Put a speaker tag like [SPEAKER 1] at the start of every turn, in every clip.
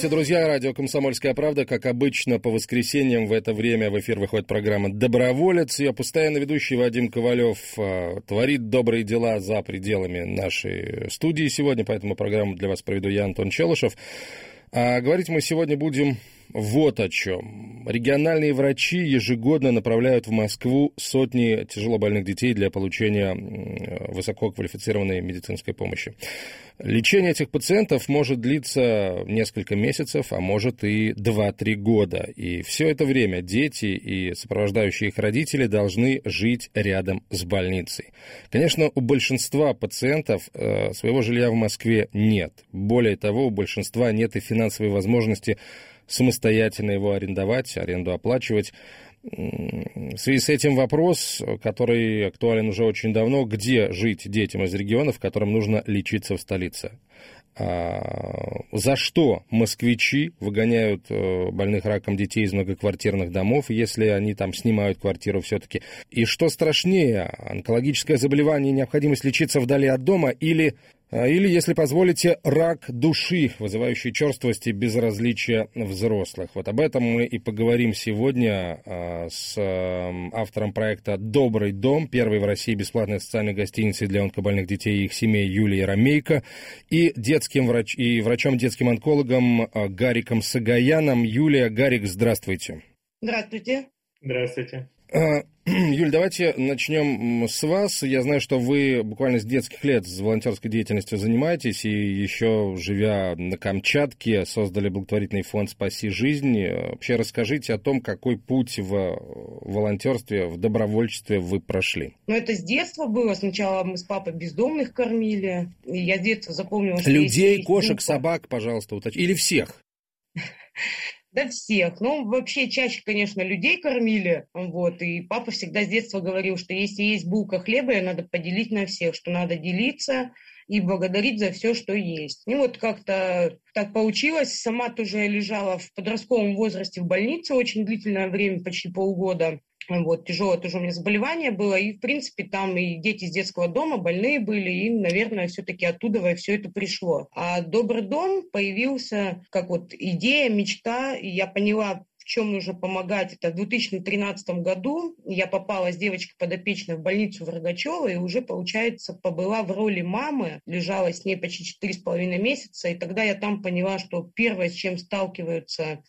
[SPEAKER 1] Здравствуйте, друзья. Радио «Комсомольская правда». Как обычно, по воскресеньям в это время в эфир выходит программа «Доброволец». Ее постоянно ведущий Вадим Ковалев а, творит добрые дела за пределами нашей студии сегодня, поэтому программу для вас проведу я, Антон Челышев. А говорить мы сегодня будем вот о чем. Региональные врачи ежегодно направляют в Москву сотни тяжелобольных детей для получения высококвалифицированной медицинской помощи. Лечение этих пациентов может длиться несколько месяцев, а может и 2-3 года. И все это время дети и сопровождающие их родители должны жить рядом с больницей. Конечно, у большинства пациентов э, своего жилья в Москве нет. Более того, у большинства нет и финансовой возможности самостоятельно его арендовать, аренду оплачивать. В связи с этим вопрос, который актуален уже очень давно, где жить детям из регионов, которым нужно лечиться в столице? А, за что москвичи выгоняют э, больных раком детей из многоквартирных домов, если они там снимают квартиру все-таки? И что страшнее, онкологическое заболевание и необходимость лечиться вдали от дома или или, если позволите, рак души, вызывающий черствость и безразличие взрослых. Вот об этом мы и поговорим сегодня а, с автором проекта «Добрый дом», первой в России бесплатной социальной гостиницы для онкобольных детей и их семей Юлией Ромейко, и, детским врач... и врачом-детским онкологом а, Гариком Сагаяном. Юлия, Гарик, здравствуйте.
[SPEAKER 2] Здравствуйте.
[SPEAKER 3] Здравствуйте.
[SPEAKER 1] Юль, давайте начнем с вас. Я знаю, что вы буквально с детских лет с волонтерской деятельностью занимаетесь, и еще живя на Камчатке, создали благотворительный фонд «Спаси жизнь». Вообще расскажите о том, какой путь в волонтерстве, в добровольчестве вы прошли.
[SPEAKER 2] Ну, это с детства было. Сначала мы с папой бездомных кормили. Я с детства запомнила, что
[SPEAKER 1] Людей, есть кошек, группа. собак, пожалуйста, уточните. Или всех?
[SPEAKER 2] Да всех. Ну, вообще чаще, конечно, людей кормили. Вот. И папа всегда с детства говорил, что если есть булка хлеба, ее надо поделить на всех, что надо делиться и благодарить за все, что есть. И вот как-то так получилось. Сама тоже лежала в подростковом возрасте в больнице очень длительное время, почти полгода. Вот, тяжелое тоже у меня заболевание было, и, в принципе, там и дети из детского дома больные были, и, наверное, все-таки оттуда все это пришло. А «Добрый дом» появился как вот идея, мечта, и я поняла, в чем нужно помогать. Это в 2013 году я попала с девочкой подопечной в больницу в Рогачево и уже, получается, побыла в роли мамы, лежала с ней почти четыре с половиной месяца, и тогда я там поняла, что первое, с чем сталкиваются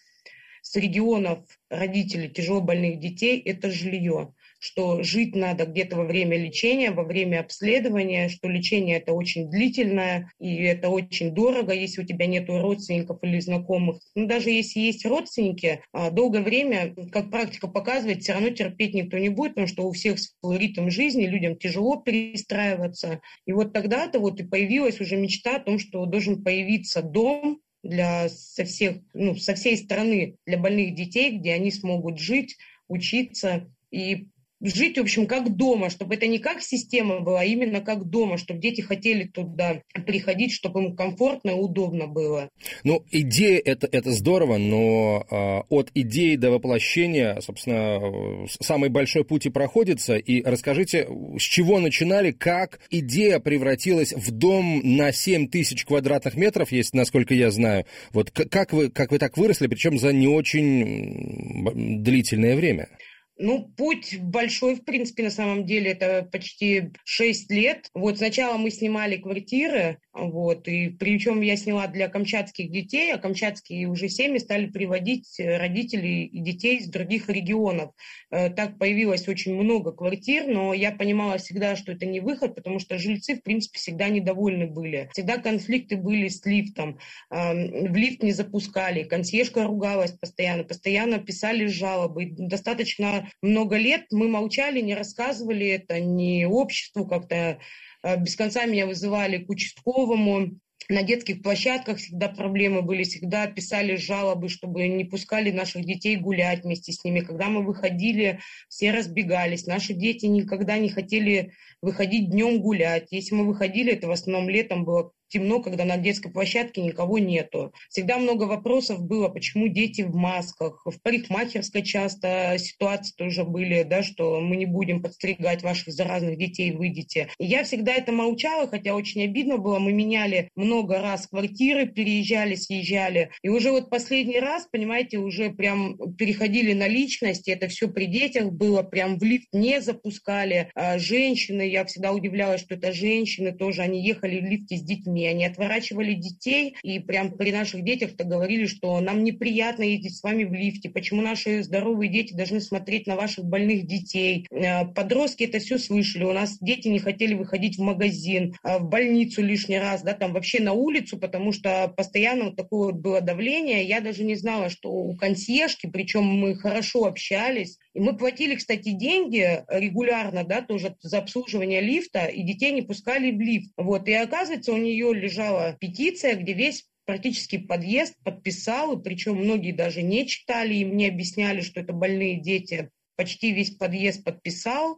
[SPEAKER 2] с регионов родителей тяжело больных детей – это жилье что жить надо где-то во время лечения, во время обследования, что лечение это очень длительное, и это очень дорого, если у тебя нет родственников или знакомых. Но даже если есть родственники, а, долгое время, как практика показывает, все равно терпеть никто не будет, потому что у всех свой ритм жизни, людям тяжело перестраиваться. И вот тогда-то вот и появилась уже мечта о том, что должен появиться дом, для со, всех, ну, со всей страны для больных детей, где они смогут жить, учиться и жить, в общем, как дома, чтобы это не как система была, а именно как дома, чтобы дети хотели туда приходить, чтобы им комфортно и удобно было.
[SPEAKER 1] Ну, идея это, это здорово, но э, от идеи до воплощения, собственно, самый большой путь и проходится. И расскажите, с чего начинали, как идея превратилась в дом на 7 тысяч квадратных метров, есть, насколько я знаю. Вот как вы, как вы так выросли, причем за не очень длительное время?
[SPEAKER 2] Ну, путь большой, в принципе, на самом деле, это почти 6 лет. Вот сначала мы снимали квартиры, вот, и причем я сняла для камчатских детей, а камчатские уже семьи стали приводить родителей и детей из других регионов. Э, так появилось очень много квартир, но я понимала всегда, что это не выход, потому что жильцы, в принципе, всегда недовольны были. Всегда конфликты были с лифтом. В лифт не запускали, консьержка ругалась постоянно, постоянно писали жалобы. Достаточно много лет мы молчали, не рассказывали это ни обществу как-то. Э, без конца меня вызывали к участковому, на детских площадках всегда проблемы были, всегда писали жалобы, чтобы не пускали наших детей гулять вместе с ними. Когда мы выходили, все разбегались. Наши дети никогда не хотели выходить днем гулять. Если мы выходили, это в основном летом было темно, когда на детской площадке никого нету. Всегда много вопросов было, почему дети в масках. В парикмахерской часто ситуации тоже были, да, что мы не будем подстригать ваших заразных детей, выйдете. И я всегда это молчала, хотя очень обидно было. Мы меняли много раз квартиры, переезжали, съезжали. И уже вот последний раз, понимаете, уже прям переходили на личность, это все при детях было, прям в лифт не запускали. А женщины, я всегда удивлялась, что это женщины тоже, они ехали в лифте с детьми, детьми. Они отворачивали детей и прям при наших детях-то говорили, что нам неприятно ездить с вами в лифте, почему наши здоровые дети должны смотреть на ваших больных детей. Э, подростки это все слышали. У нас дети не хотели выходить в магазин, э, в больницу лишний раз, да, там вообще на улицу, потому что постоянно вот такое вот было давление. Я даже не знала, что у консьержки, причем мы хорошо общались, и мы платили, кстати, деньги регулярно, да, тоже за обслуживание лифта, и детей не пускали в лифт. Вот, и оказывается, у нее лежала петиция, где весь практически подъезд подписал, и причем многие даже не читали, им не объясняли, что это больные дети. Почти весь подъезд подписал.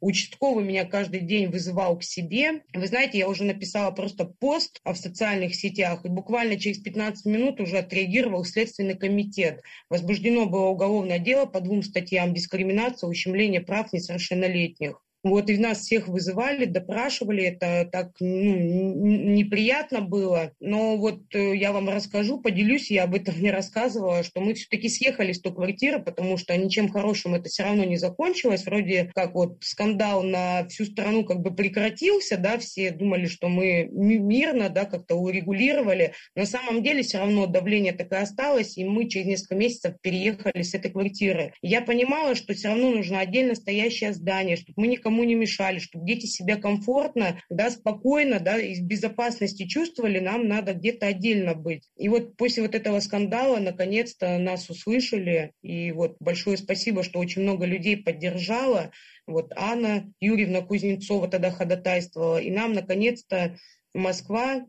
[SPEAKER 2] Участковый меня каждый день вызывал к себе. Вы знаете, я уже написала просто пост в социальных сетях, и буквально через 15 минут уже отреагировал Следственный комитет. Возбуждено было уголовное дело по двум статьям дискриминация, ущемление прав несовершеннолетних. Вот, и нас всех вызывали, допрашивали, это так ну, неприятно было. Но вот э, я вам расскажу, поделюсь, я об этом не рассказывала, что мы все-таки съехали с той квартиры, потому что ничем хорошим это все равно не закончилось. Вроде как вот скандал на всю страну как бы прекратился, да, все думали, что мы мирно, да, как-то урегулировали. На самом деле все равно давление такое осталось, и мы через несколько месяцев переехали с этой квартиры. я понимала, что все равно нужно отдельно стоящее здание, чтобы мы никому никому не мешали, чтобы дети себя комфортно, да, спокойно, да, и в безопасности чувствовали, нам надо где-то отдельно быть. И вот после вот этого скандала наконец-то нас услышали, и вот большое спасибо, что очень много людей поддержало. Вот Анна Юрьевна Кузнецова тогда ходатайствовала, и нам наконец-то Москва,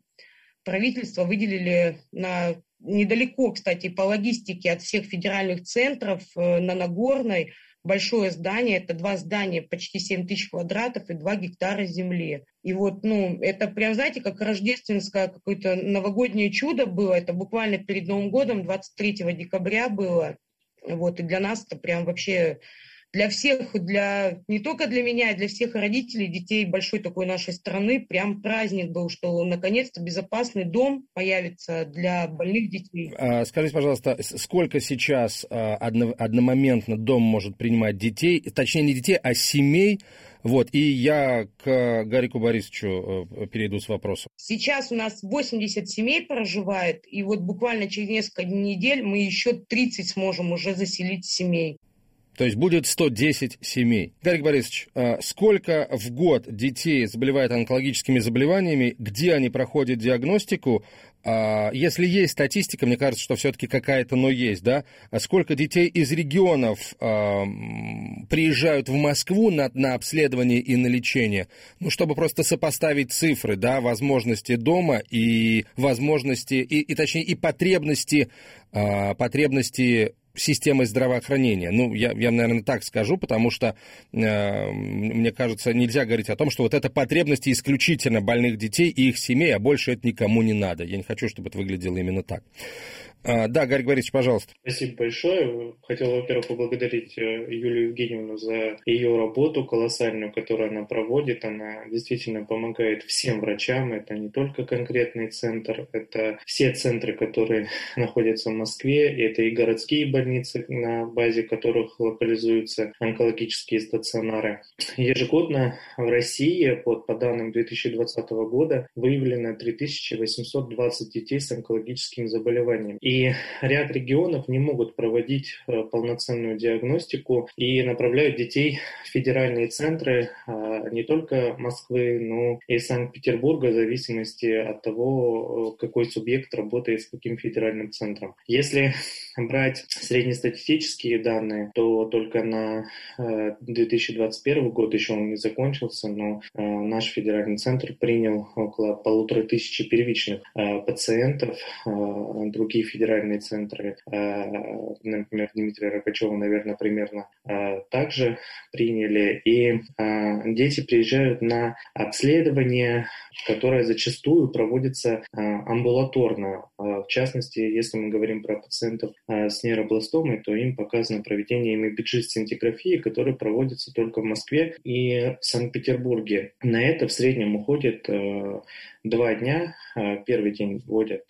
[SPEAKER 2] правительство выделили на недалеко, кстати, по логистике от всех федеральных центров э, на Нагорной большое здание, это два здания, почти 7 тысяч квадратов и 2 гектара земли. И вот, ну, это прям, знаете, как рождественское какое-то новогоднее чудо было. Это буквально перед Новым годом, 23 декабря было. Вот, и для нас это прям вообще для всех, для не только для меня, а для всех родителей, детей большой такой нашей страны, прям праздник был, что наконец-то безопасный дом появится для больных детей.
[SPEAKER 1] А, скажите, пожалуйста, сколько сейчас а, одно, одномоментно дом может принимать детей, точнее не детей, а семей, вот, и я к Гарику Борисовичу э, перейду с вопросом.
[SPEAKER 2] Сейчас у нас 80 семей проживает, и вот буквально через несколько недель мы еще 30 сможем уже заселить семей.
[SPEAKER 1] То есть будет 110 семей. Гарик Борисович, а сколько в год детей заболевает онкологическими заболеваниями, где они проходят диагностику? А если есть статистика, мне кажется, что все-таки какая-то, но есть, да? А сколько детей из регионов приезжают в Москву на, на обследование и на лечение? Ну, чтобы просто сопоставить цифры, да, возможности дома и возможности, и, и точнее, и потребности, потребности системой здравоохранения. Ну, я, я, наверное, так скажу, потому что, э, мне кажется, нельзя говорить о том, что вот это потребности исключительно больных детей и их семей, а больше это никому не надо. Я не хочу, чтобы это выглядело именно так. А, да, Гарри Борисович, пожалуйста.
[SPEAKER 3] Спасибо большое. Хотел, во-первых, поблагодарить э, Юлию Евгеньевну за ее работу колоссальную, которую она проводит. Она действительно помогает всем врачам. Это не только конкретный центр, это все центры, которые находятся в Москве. Это и городские больницы, на базе которых локализуются онкологические стационары. Ежегодно в России, вот, по данным 2020 года, выявлено 3820 детей с онкологическими заболеваниями. И ряд регионов не могут проводить э, полноценную диагностику и направляют детей в федеральные центры а, не только Москвы, но и Санкт-Петербурга в зависимости от того, э, какой субъект работает с каким федеральным центром. Если брать среднестатистические данные, то только на 2021 э, год еще он не закончился, но наш федеральный центр принял около полутора тысячи первичных пациентов, другие федеральные центры, э, например, Дмитрия Рогачева, наверное, примерно э, также приняли. И э, дети приезжают на обследование, которое зачастую проводится амбулаторно. В частности, если мы говорим про пациентов с нейробластомой, то им показано проведение имибиджи-сцинтиграфии, которая проводится только в Москве и Санкт-Петербурге. На это в среднем уходит два дня. Первый день вводят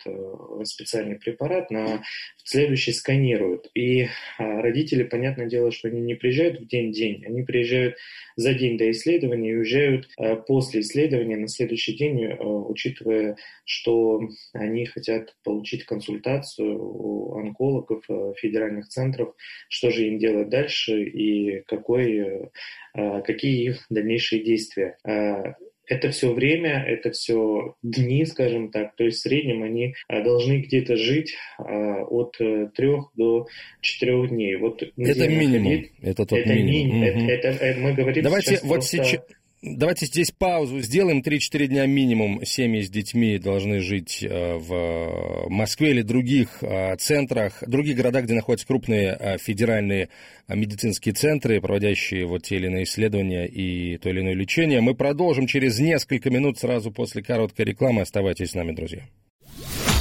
[SPEAKER 3] специальный препарат, на следующий сканируют. И а, родители, понятное дело, что они не приезжают в день-день, они приезжают за день до исследования и уезжают а, после исследования на следующий день, а, учитывая, что они хотят получить консультацию у онкологов федеральных центров, что же им делать дальше и какой, какие их дальнейшие действия это все время, это все дни, скажем так, то есть в среднем они а, должны где-то жить а, от э, трех до четырех дней. Вот
[SPEAKER 1] это минимум. Ходить, это тот это минимум. Ми, угу. это, это, это, мы говорим Давайте сейчас вот просто... сейчас Давайте здесь паузу сделаем. 3-4 дня минимум семьи с детьми должны жить э, в Москве или других э, центрах, других городах, где находятся крупные э, федеральные медицинские центры, проводящие вот те или иные исследования и то или иное лечение. Мы продолжим через несколько минут сразу после короткой рекламы. Оставайтесь с нами, друзья.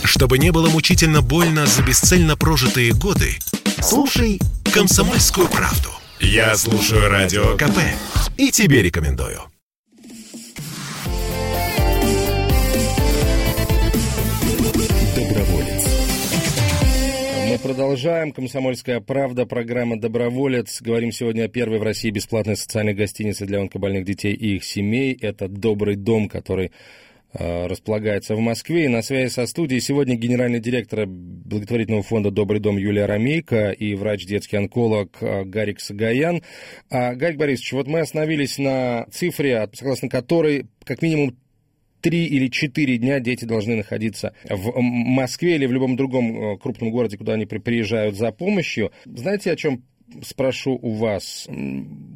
[SPEAKER 4] Чтобы не было мучительно больно за бесцельно прожитые годы, слушай «Комсомольскую правду». Я слушаю Радио КП и тебе рекомендую.
[SPEAKER 1] Доброволец. Мы продолжаем. Комсомольская правда, программа «Доброволец». Говорим сегодня о первой в России бесплатной социальной гостинице для онкобольных детей и их семей. Это «Добрый дом», который Э, располагается в Москве. И на связи со студией сегодня генеральный директор благотворительного фонда «Добрый дом» Юлия Рамейко и врач-детский онколог э, Гарик Сагаян. А, Гарик Борисович, вот мы остановились на цифре, согласно которой как минимум три или четыре дня дети должны находиться в Москве или в любом другом э, крупном городе, куда они приезжают за помощью. Знаете, о чем спрошу у вас,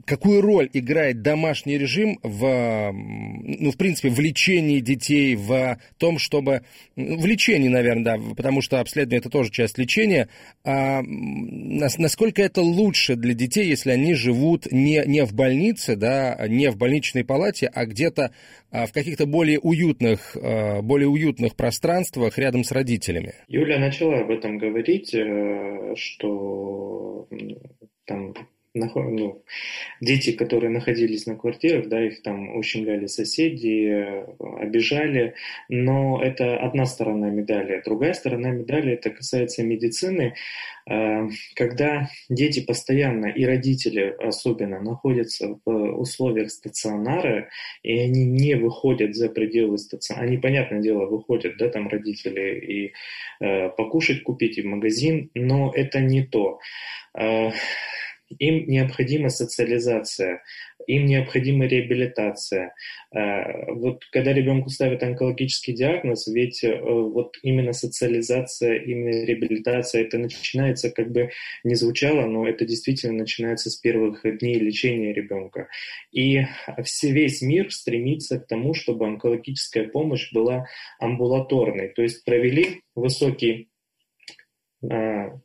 [SPEAKER 1] какую роль играет домашний режим в, ну, в принципе, в лечении детей, в том, чтобы... Ну, в лечении, наверное, да, потому что обследование – это тоже часть лечения. А насколько это лучше для детей, если они живут не, не в больнице, да, не в больничной палате, а где-то а, в каких-то более уютных, а, более уютных пространствах рядом с родителями?
[SPEAKER 3] Юля начала об этом говорить, э, что там ну, дети, которые находились на квартирах, да, их там ущемляли соседи, обижали, но это одна сторона медали. Другая сторона медали, это касается медицины, э, когда дети постоянно и родители особенно находятся в условиях стационара, и они не выходят за пределы стационара, они, понятное дело, выходят, да, там родители и э, покушать купить, и в магазин, но это не то. Э, им необходима социализация, им необходима реабилитация. Э, вот когда ребенку ставят онкологический диагноз, ведь э, вот именно социализация, именно реабилитация, это начинается, как бы не звучало, но это действительно начинается с первых дней лечения ребенка. И весь мир стремится к тому, чтобы онкологическая помощь была амбулаторной, то есть провели высокий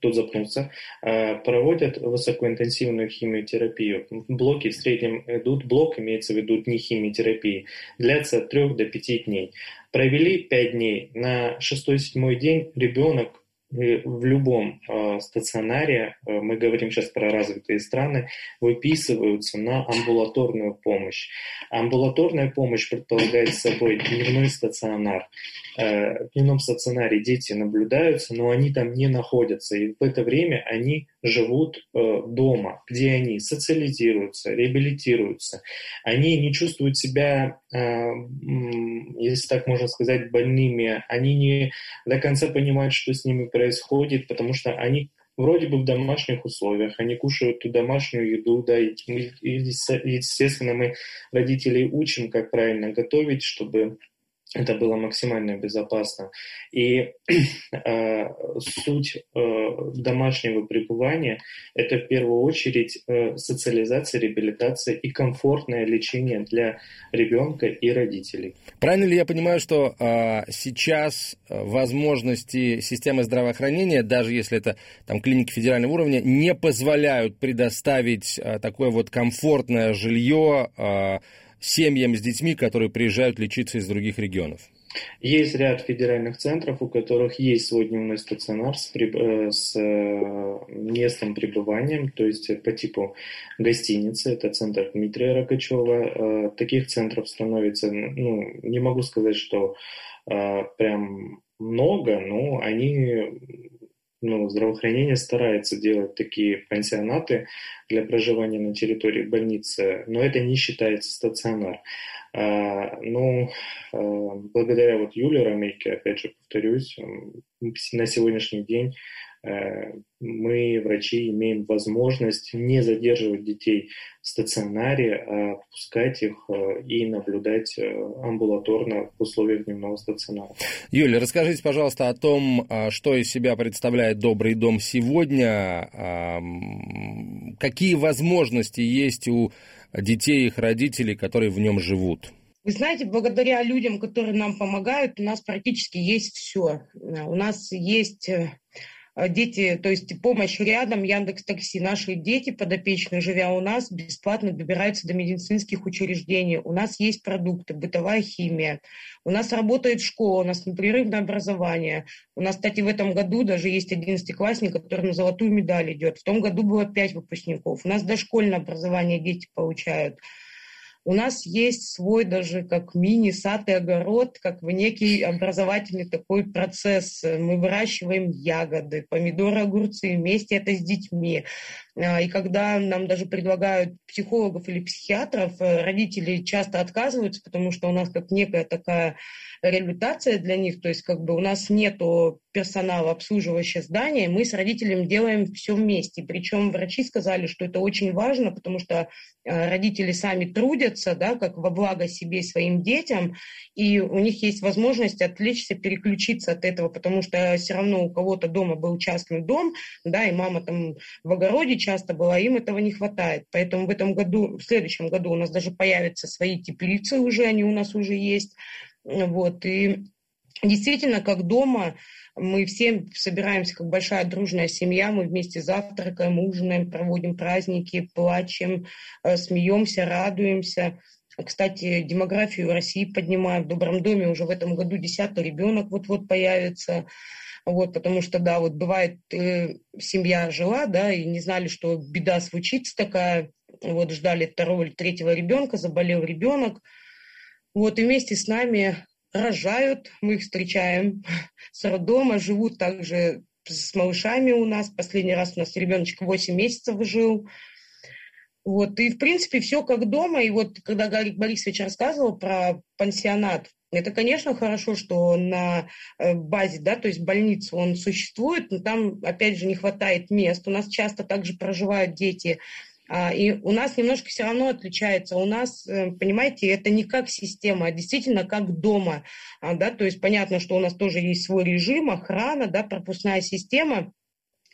[SPEAKER 3] тут запнуться, а, проводят высокоинтенсивную химиотерапию. Блоки в среднем идут, блок имеется в виду дни химиотерапии, длятся от 3 до 5 дней. Провели 5 дней, на 6-7 день ребенок в любом э, стационаре, э, мы говорим сейчас про развитые страны, выписываются на амбулаторную помощь. Амбулаторная помощь предполагает собой дневной стационар. Э, в дневном стационаре дети наблюдаются, но они там не находятся. И в это время они живут э, дома, где они социализируются, реабилитируются. Они не чувствуют себя, э, если так можно сказать, больными. Они не до конца понимают, что с ними происходит, потому что они вроде бы в домашних условиях, они кушают ту домашнюю еду, да, и, и естественно мы родителей учим, как правильно готовить, чтобы это было максимально безопасно. И э, суть э, домашнего пребывания – это в первую очередь э, социализация, реабилитация и комфортное лечение для ребенка и родителей.
[SPEAKER 1] Правильно ли я понимаю, что э, сейчас возможности системы здравоохранения, даже если это там клиники федерального уровня, не позволяют предоставить э, такое вот комфортное жилье э, семьям с детьми, которые приезжают лечиться из других регионов?
[SPEAKER 3] Есть ряд федеральных центров, у которых есть свой дневной стационар с, э, с э, местом пребывания, то есть по типу гостиницы. Это центр Дмитрия Рокачева. Э, таких центров становится, ну, не могу сказать, что прям много, но они ну, здравоохранение старается делать такие пансионаты для проживания на территории больницы, но это не считается стационар. А, ну, а, благодаря вот Юле Ромейке, опять же повторюсь, на сегодняшний день мы, врачи, имеем возможность не задерживать детей в стационаре, а пускать их э, и наблюдать э, амбулаторно в условиях дневного стационара.
[SPEAKER 1] Юля, расскажите, пожалуйста, о том, а, что из себя представляет «Добрый дом» сегодня, какие возможности есть у детей и их родителей, которые в нем живут?
[SPEAKER 2] Вы знаете, благодаря людям, которые нам помогают, у нас практически есть все. У нас есть дети, то есть помощь рядом, Яндекс Такси. Наши дети подопечные, живя у нас, бесплатно добираются до медицинских учреждений. У нас есть продукты, бытовая химия. У нас работает школа, у нас непрерывное образование. У нас, кстати, в этом году даже есть одиннадцатиклассник, который на золотую медаль идет. В том году было пять выпускников. У нас дошкольное образование дети получают. У нас есть свой даже как мини-сад и огород, как в некий образовательный такой процесс. Мы выращиваем ягоды, помидоры, огурцы, вместе это с детьми. А, и когда нам даже предлагают психологов или психиатров, э, родители часто отказываются, потому что у нас как некая такая реабилитация для них, то есть как бы у нас нету персонала, обслуживающего здания, мы с родителями делаем все вместе. Причем врачи сказали, что это очень важно, потому что э, родители сами трудятся, да, как во благо себе и своим детям, и у них есть возможность отвлечься, переключиться от этого, потому что все равно у кого-то дома был частный дом, да, и мама там в огороде часто была, им этого не хватает. Поэтому в этом году, в следующем году у нас даже появятся свои теплицы уже, они у нас уже есть. Вот, и действительно, как дома, мы все собираемся как большая дружная семья, мы вместе завтракаем, ужинаем, проводим праздники, плачем, э, смеемся, радуемся. Кстати, демографию России поднимаем. В Добром доме уже в этом году десятый ребенок вот-вот появится. Вот, потому что, да, вот бывает, э, семья жила, да, и не знали, что беда случится такая. Вот ждали второго или третьего ребенка, заболел ребенок. Вот, и вместе с нами рожают, мы их встречаем с роддома, живут также с малышами у нас. Последний раз у нас ребеночек 8 месяцев жил. Вот, и, в принципе, все как дома. И вот, когда Гарик Борисович рассказывал про пансионат, это, конечно, хорошо, что на э, базе, да, то есть больница он существует, но там, опять же, не хватает мест. У нас часто также проживают дети а, и у нас немножко все равно отличается. У нас, э, понимаете, это не как система, а действительно как дома. А, да? То есть понятно, что у нас тоже есть свой режим, охрана, да, пропускная система,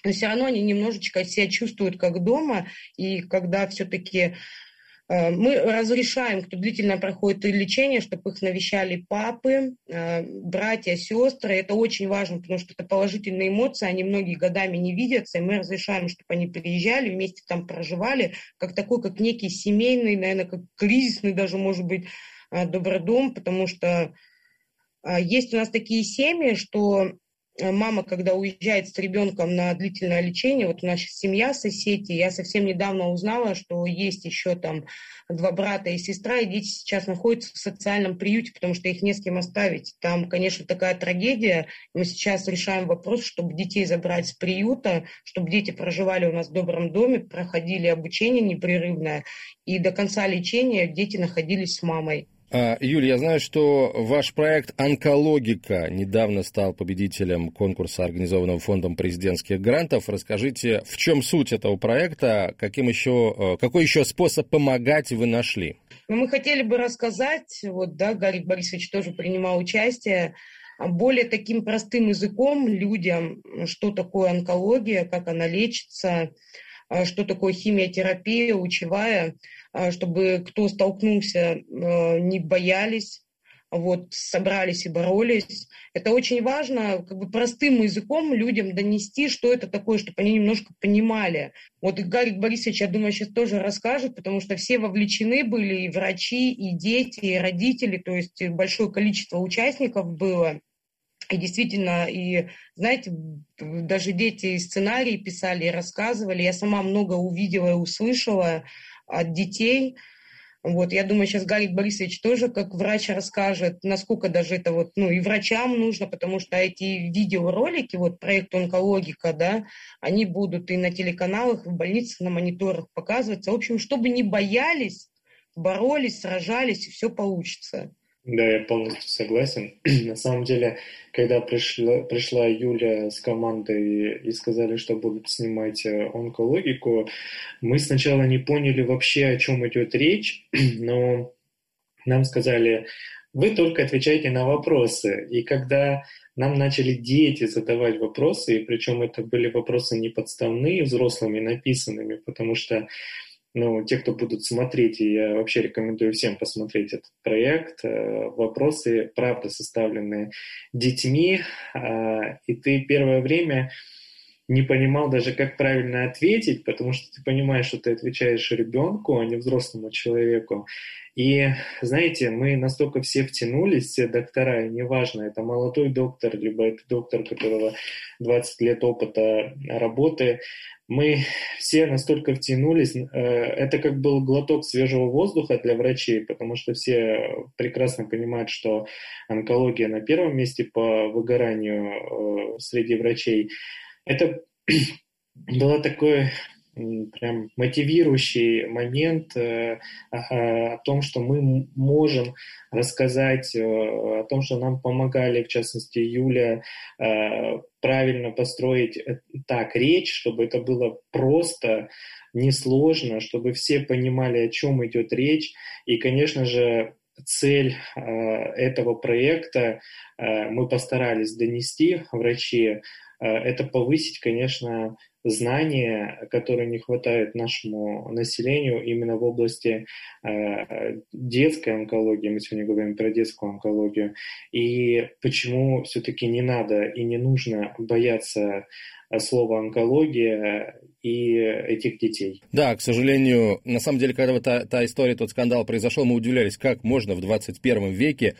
[SPEAKER 2] но все равно они немножечко себя чувствуют как дома. И когда все-таки мы разрешаем, кто длительно проходит лечение, чтобы их навещали папы, э, братья, сестры. Это очень важно, потому что это положительные эмоции, они многие годами не видятся, и мы разрешаем, чтобы они приезжали, вместе там проживали, как такой, как некий семейный, наверное, как кризисный даже, может быть, э, добродом, потому что есть у нас такие семьи, что Э, мама, когда уезжает с ребенком на длительное лечение, вот наша семья, соседи, я совсем недавно узнала, что есть еще там два брата и сестра, и дети сейчас находятся в социальном приюте, потому что их не с кем оставить. Там, конечно, такая трагедия. Мы сейчас решаем вопрос, чтобы детей забрать с приюта, чтобы дети проживали у нас в добром доме, проходили обучение непрерывное, и до конца лечения дети находились с мамой.
[SPEAKER 1] А, Юль, я знаю, что ваш проект «Онкологика» недавно стал победителем конкурса, организованного Фондом президентских грантов. Расскажите, в чем суть этого проекта, каким еще, э, какой еще способ помогать вы нашли?
[SPEAKER 2] Ну, мы хотели бы рассказать, вот, да, Гарри Борисович тоже принимал участие, более таким простым языком людям, что такое онкология, как она лечится, а, что такое химиотерапия, лучевая, а, чтобы кто столкнулся, а, не боялись, вот, собрались и боролись. Это очень важно, как бы простым языком людям донести, что это такое, чтобы они немножко понимали. Вот и Гарик Борисович, я думаю, сейчас тоже расскажет, потому что все вовлечены были, и врачи, и дети, и родители, то есть большое количество участников было. И действительно, и знаете, даже дети сценарии писали и рассказывали. Я сама много увидела и услышала от детей. Вот, я думаю, сейчас Гарик Борисович тоже как врач расскажет, насколько даже это вот, ну, и врачам нужно, потому что эти видеоролики, вот проект онкологика, да, они будут и на телеканалах, и в больницах, на мониторах показываться. В общем, чтобы не боялись, боролись, сражались, и все получится.
[SPEAKER 3] Да, я полностью согласен. На самом деле, когда пришла, пришла Юля с командой и сказали, что будут снимать э, онкологику, мы сначала не поняли вообще, о чем идет речь, но нам сказали, вы только отвечайте на вопросы. И когда нам начали дети задавать вопросы, и причем это были вопросы не подставные, взрослыми написанными, потому что ну, те, кто будут смотреть, я вообще рекомендую всем посмотреть этот проект, э, вопросы, правда, составленные детьми, а, и ты первое время не понимал даже, как правильно ответить, потому что ты понимаешь, что ты отвечаешь ребенку, а не взрослому человеку. И, знаете, мы настолько все втянулись, все доктора, и неважно, это молодой доктор, либо это доктор, которого 20 лет опыта работы, мы все настолько втянулись, э, это как был глоток свежего воздуха для врачей, потому что все прекрасно понимают, что онкология на первом месте по выгоранию э, среди врачей. Это было такое прям мотивирующий момент э, о том, что мы можем рассказать э, о том, что нам помогали, в частности, Юля, э, правильно построить так речь, чтобы это было просто, несложно, чтобы все понимали, о чем идет речь. И, конечно же, цель этого проекта мы постарались донести врачи, это повысить, конечно, знания, которые не хватает нашему населению именно в области э, детской онкологии, мы сегодня говорим про детскую онкологию, и почему все-таки не надо и не нужно бояться слова онкология и этих детей.
[SPEAKER 1] Да, к сожалению, на самом деле, когда та, та история, тот скандал произошел, мы удивлялись, как можно в 21 веке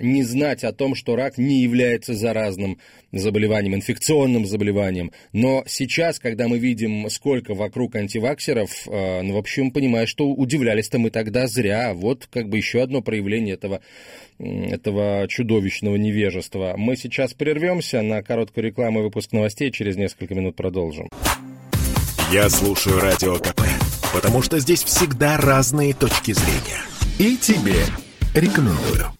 [SPEAKER 1] не знать о том, что рак не является заразным заболеванием, инфекционным заболеванием. Но сейчас, когда мы видим, сколько вокруг антиваксеров, а, ну, в общем, понимаешь, что удивлялись-то мы тогда зря. Вот как бы еще одно проявление этого, этого чудовищного невежества. Мы сейчас прервемся на короткую рекламу и выпуск новостей, через несколько минут продолжим.
[SPEAKER 4] Я слушаю Радио КП, потому что здесь всегда разные точки зрения. И тебе рекомендую.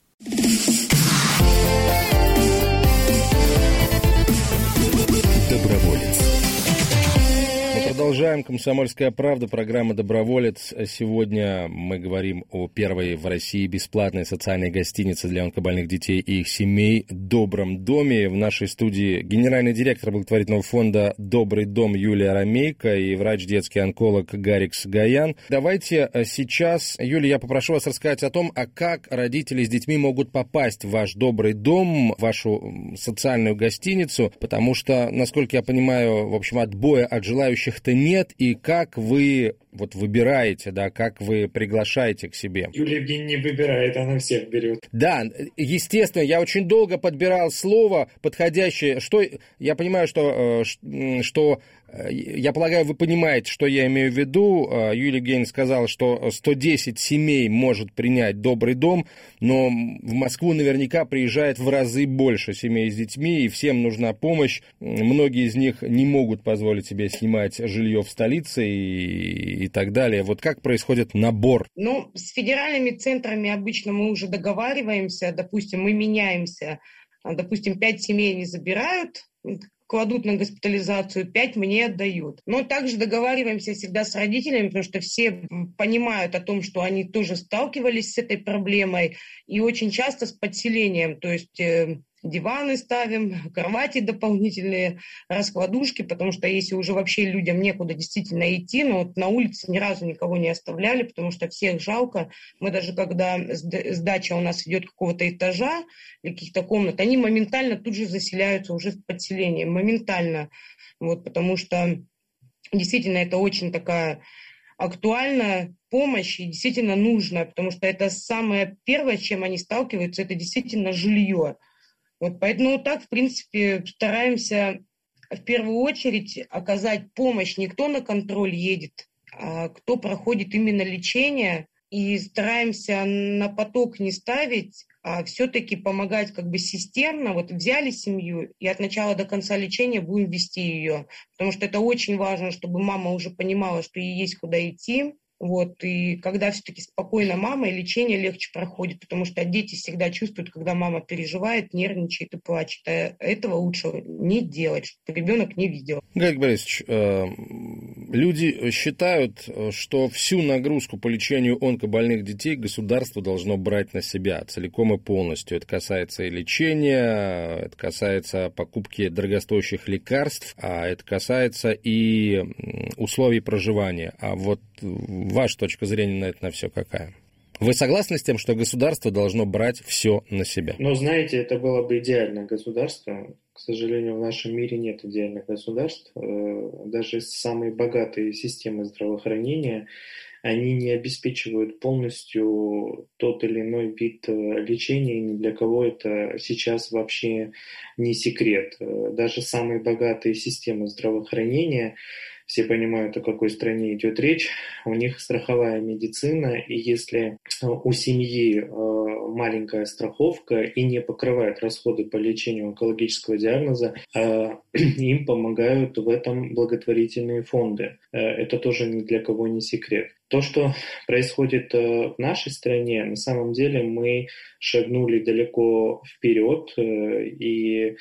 [SPEAKER 1] Продолжаем. Комсомольская правда. Программа «Доброволец». Сегодня мы говорим о первой в России бесплатной социальной гостинице для онкобольных детей и их семей «Добром доме». В нашей студии генеральный директор благотворительного фонда «Добрый дом» Юлия Ромейко и врач-детский онколог Гарикс Гаян. Давайте э, сейчас, Юлия, я попрошу вас рассказать о том, а как родители с детьми могут попасть в ваш «Добрый дом», вашу социальную гостиницу, потому что, насколько я понимаю, в общем, отбоя от желающих это нет, и как вы вот выбираете, да, как вы приглашаете к себе?
[SPEAKER 3] Юлия Евгеньевна не выбирает, она всех берет.
[SPEAKER 1] Да, естественно, я очень долго подбирал слово подходящее. Что я понимаю, что, э, что Э, я полагаю, вы понимаете, что я имею в виду. Э, Юлия Евгеньевна сказала, что 110 семей может принять добрый дом, но в Москву наверняка приезжает в разы больше семей с детьми, и всем нужна помощь. Многие из них не могут позволить себе снимать жилье в столице, и и так далее. Вот как происходит набор?
[SPEAKER 2] Ну, с федеральными центрами обычно мы уже договариваемся, допустим, мы меняемся. Допустим, пять семей не забирают, кладут на госпитализацию, 5 мне отдают. Но также договариваемся всегда с родителями, потому что все понимают о том, что они тоже сталкивались с этой проблемой, и очень часто с подселением, то есть э, диваны ставим, кровати дополнительные, раскладушки, потому что если уже вообще людям некуда действительно идти, но вот на улице ни разу никого не оставляли, потому что всех жалко. Мы даже когда сдача у нас идет какого-то этажа или каких-то комнат, они моментально тут же заселяются уже в подселение, моментально. Вот, потому что действительно это очень такая актуальная помощь и действительно нужная, потому что это самое первое, с чем они сталкиваются, это действительно жилье. Вот поэтому так, в принципе, стараемся в первую очередь оказать помощь. Не кто на контроль едет, а кто проходит именно лечение. И стараемся на поток не ставить, а все-таки помогать как бы системно. Вот взяли семью и от начала до конца лечения будем вести ее. Потому что это очень важно, чтобы мама уже понимала, что ей есть куда идти, вот, и когда все-таки спокойно мама, и лечение легче проходит, потому что дети всегда чувствуют, когда мама переживает, нервничает и плачет. А этого лучше не делать, чтобы ребенок не видел.
[SPEAKER 1] Гарик Борисович, э, люди считают, что всю нагрузку по лечению онкобольных детей государство должно брать на себя целиком и полностью. Это касается и лечения, это касается покупки дорогостоящих лекарств, а это касается и условий проживания. А вот ваша точка зрения на это на все какая? Вы согласны с тем, что государство должно брать все на себя?
[SPEAKER 3] Ну, знаете, это было бы идеальное государство. К сожалению, в нашем мире нет идеальных государств. Э, даже самые богатые системы здравоохранения, они не обеспечивают полностью тот или иной вид э, лечения, ни для кого это сейчас вообще не секрет. Э, даже самые богатые системы здравоохранения все понимают, о какой стране идет речь. У них страховая медицина, и если э, у семьи э, маленькая страховка и не покрывает расходы по лечению онкологического диагноза, э, им помогают в этом благотворительные фонды. Это тоже ни для кого не секрет. То, что происходит в нашей стране, на самом деле мы шагнули далеко вперед, и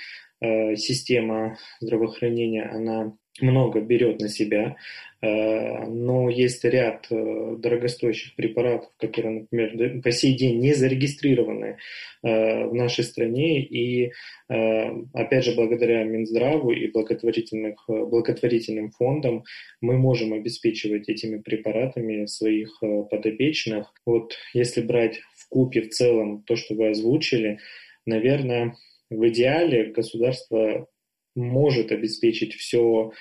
[SPEAKER 3] система здравоохранения, она много берет на себя, э, но есть ряд э, дорогостоящих препаратов, которые, например, по сей день не зарегистрированы э, в нашей стране, и опять же, благодаря Минздраву и благотворительных, благотворительным фондам мы можем обеспечивать этими препаратами своих подопечных. Вот если брать в купе в целом то, что вы озвучили, наверное, в идеале государство может обеспечить все,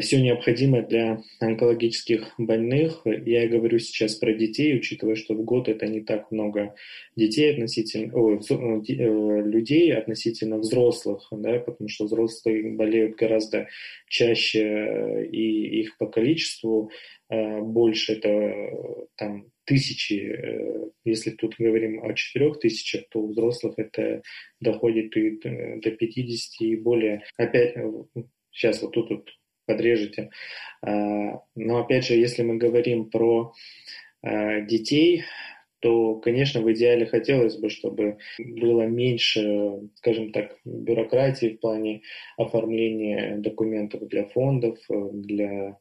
[SPEAKER 3] все необходимое для онкологических больных. Я говорю сейчас про детей, учитывая, что в год это не так много детей относительно, о, э, людей относительно взрослых, да, потому что взрослые болеют гораздо чаще и их по количеству э, больше, это там тысячи, э, если тут говорим о четырех тысячах, то у взрослых это доходит и до 50 и более. Опять, сейчас вот тут вот подрежете. А, но опять же, если мы говорим про а, детей, то, конечно, в идеале хотелось бы, чтобы было меньше, скажем так, бюрократии в плане оформления документов для фондов, для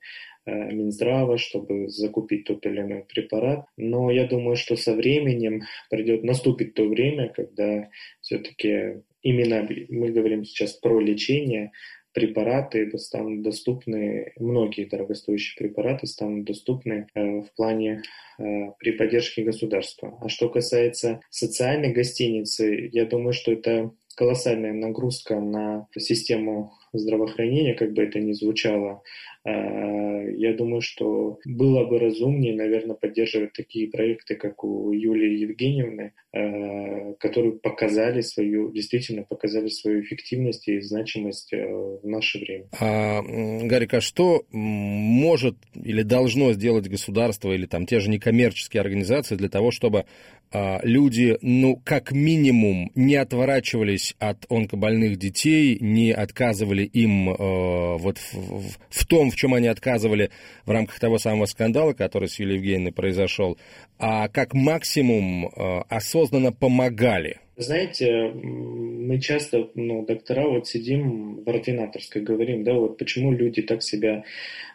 [SPEAKER 3] Э, Минздрава, чтобы закупить тот или иной препарат. Но я думаю, что со временем придет, наступит то время, когда все-таки именно мы говорим сейчас про лечение, препараты станут доступны, многие дорогостоящие препараты станут доступны э, в плане э, при поддержке государства. А что касается социальной гостиницы, я думаю, что это колоссальная нагрузка на систему здравоохранения, как бы это ни звучало, я думаю, что было бы разумнее, наверное, поддерживать такие проекты, как у Юлии Евгеньевны, а, которые показали свою, действительно показали свою эффективность и значимость э, в наше время.
[SPEAKER 1] А, Гарик, а что может или должно сделать государство или там те же некоммерческие организации для того, чтобы а, люди, ну, как минимум, не отворачивались от онкобольных детей, не отказывали им э, вот в, в том, в чем они отказывали в рамках того самого скандала, который с Юлией Евгеньевной произошел, а как максимум э, осознанно помогали?
[SPEAKER 3] Знаете, мы часто, ну, доктора, вот сидим в ординаторской, говорим, да, вот почему люди так себя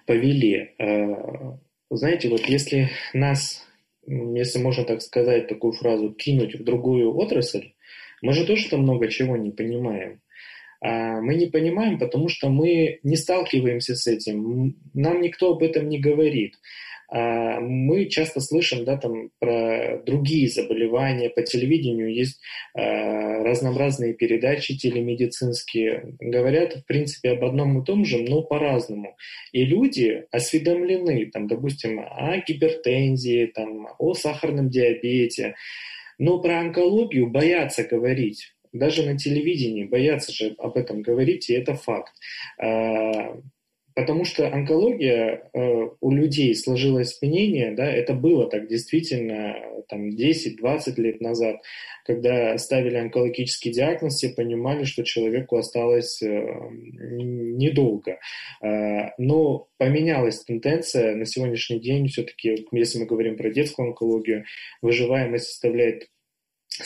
[SPEAKER 3] повели. Э, знаете, вот если нас, если можно так сказать, такую фразу, кинуть в другую отрасль, мы же тоже там много чего не понимаем. А мы не понимаем, потому что мы не сталкиваемся с этим. Нам никто об этом не говорит. А, мы часто слышим да, там, про другие заболевания. По телевидению есть а, разнообразные передачи телемедицинские. Говорят, в принципе, об одном и том же, но по-разному. И люди осведомлены, там, допустим, о гипертензии, там, о сахарном диабете. Но про онкологию боятся говорить. Даже на телевидении боятся же об этом говорить, и это факт. А, Потому что онкология э, у людей сложилось мнение, да, это было так действительно там 10-20 лет назад, когда ставили онкологический диагноз, все понимали, что человеку осталось э, недолго. Э, но поменялась тенденция на сегодняшний день, все-таки, если мы говорим про детскую онкологию, выживаемость составляет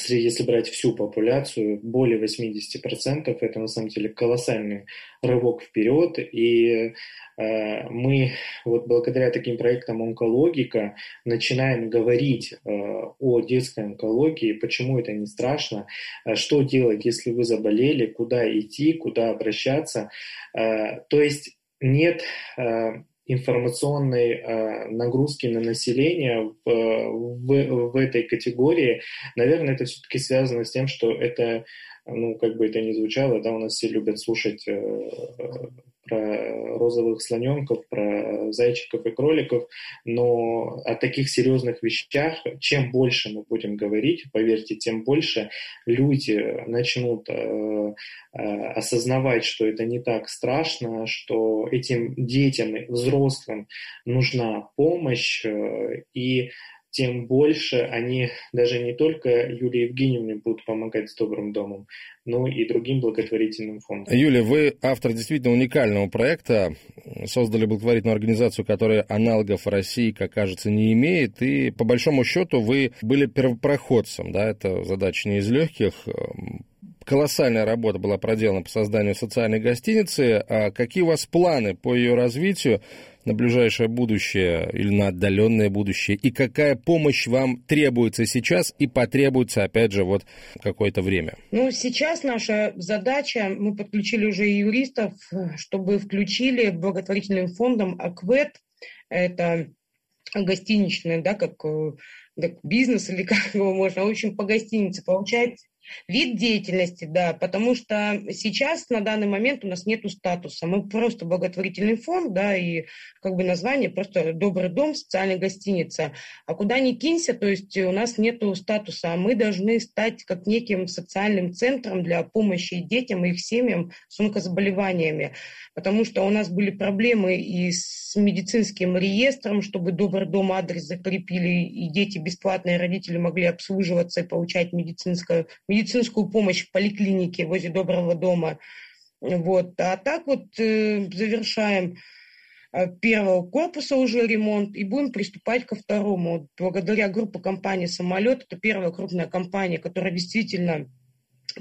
[SPEAKER 3] если брать всю популяцию, более 80%, это на самом деле колоссальный рывок вперед, и э, мы вот благодаря таким проектам «Онкологика» начинаем говорить э, о детской онкологии, почему это не страшно, э, что делать, если вы заболели, куда идти, куда обращаться. Э, то есть нет э, информационной э, нагрузки на население в, в, в этой категории, наверное, это все-таки связано с тем, что это, ну, как бы это ни звучало, да, у нас все любят слушать э, про розовых слоненков, про зайчиков и кроликов, но о таких серьезных вещах, чем больше мы будем говорить, поверьте, тем больше люди начнут э, э, осознавать, что это не так страшно, что этим детям и взрослым нужна помощь, э, и тем больше они даже не только Юлии Евгеньевне будут помогать с Добрым домом, но и другим благотворительным фондам.
[SPEAKER 1] Юлия, вы автор действительно уникального проекта, создали благотворительную организацию, которая аналогов России, как кажется, не имеет, и по большому счету вы были первопроходцем, да, это задача не из легких, колоссальная работа была проделана по созданию социальной гостиницы. А какие у вас планы по ее развитию? На ближайшее будущее или на отдаленное будущее, и какая помощь вам требуется сейчас и потребуется, опять же, вот какое-то время?
[SPEAKER 2] Ну, сейчас наша задача, мы подключили уже юристов, чтобы включили благотворительным фондом АКВЭД, это гостиничный, да, как, как бизнес или как его можно, в общем, по гостинице получать Вид деятельности, да, потому что сейчас на данный момент у нас нет статуса. Мы просто благотворительный фонд, да, и как бы название просто «Добрый дом», социальная гостиница. А куда ни кинься, то есть у нас нет статуса, а мы должны стать как неким социальным центром для помощи детям и их семьям с онкозаболеваниями. Потому что у нас были проблемы и с медицинским реестром, чтобы «Добрый дом» адрес закрепили, и дети бесплатные родители могли обслуживаться и получать медицинское медицинскую помощь в поликлинике возле Доброго дома. Вот. А так вот э, завершаем э, первого корпуса уже ремонт и будем приступать ко второму. Благодаря группе компании «Самолет», это первая крупная компания, которая действительно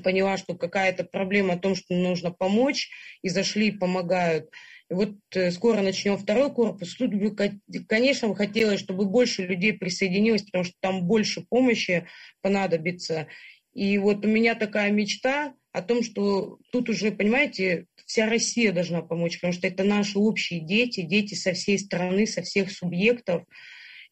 [SPEAKER 2] поняла, что какая-то проблема о том, что нужно помочь, и зашли и помогают. И вот э, скоро начнем второй корпус. Тут, бы, конечно, хотелось, чтобы больше людей присоединилось, потому что там больше помощи понадобится. И вот у меня такая мечта о том, что тут уже, понимаете, вся Россия должна помочь, потому что это наши общие дети, дети со всей страны, со всех субъектов.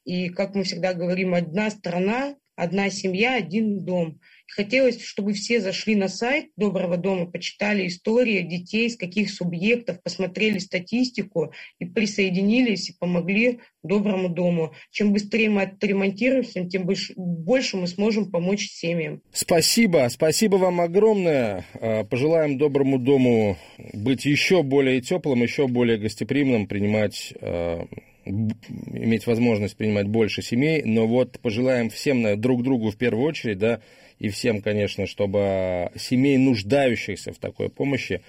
[SPEAKER 2] И, как мы всегда говорим, одна страна, одна семья, один дом. Хотелось, чтобы все зашли на сайт Доброго дома, почитали истории детей, с каких субъектов, посмотрели статистику и присоединились и помогли Доброму дому. Чем быстрее мы отремонтируемся, тем больше мы сможем помочь семьям.
[SPEAKER 1] Спасибо, спасибо вам огромное. А, пожелаем Доброму дому быть еще более теплым, еще более гостеприимным, принимать а, иметь возможность принимать больше семей, но вот пожелаем всем друг другу в первую очередь, да, и всем, конечно, чтобы семей, нуждающихся в такой помощи,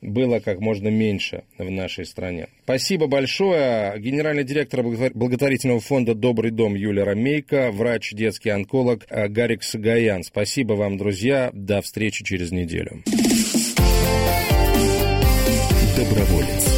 [SPEAKER 1] было как можно меньше в нашей стране. Спасибо большое. Генеральный директор благотворительного фонда «Добрый дом» Юлия Ромейко, врач, детский онколог э, Гарик Сагаян. Спасибо вам, друзья. До встречи через неделю.
[SPEAKER 4] Доброволец.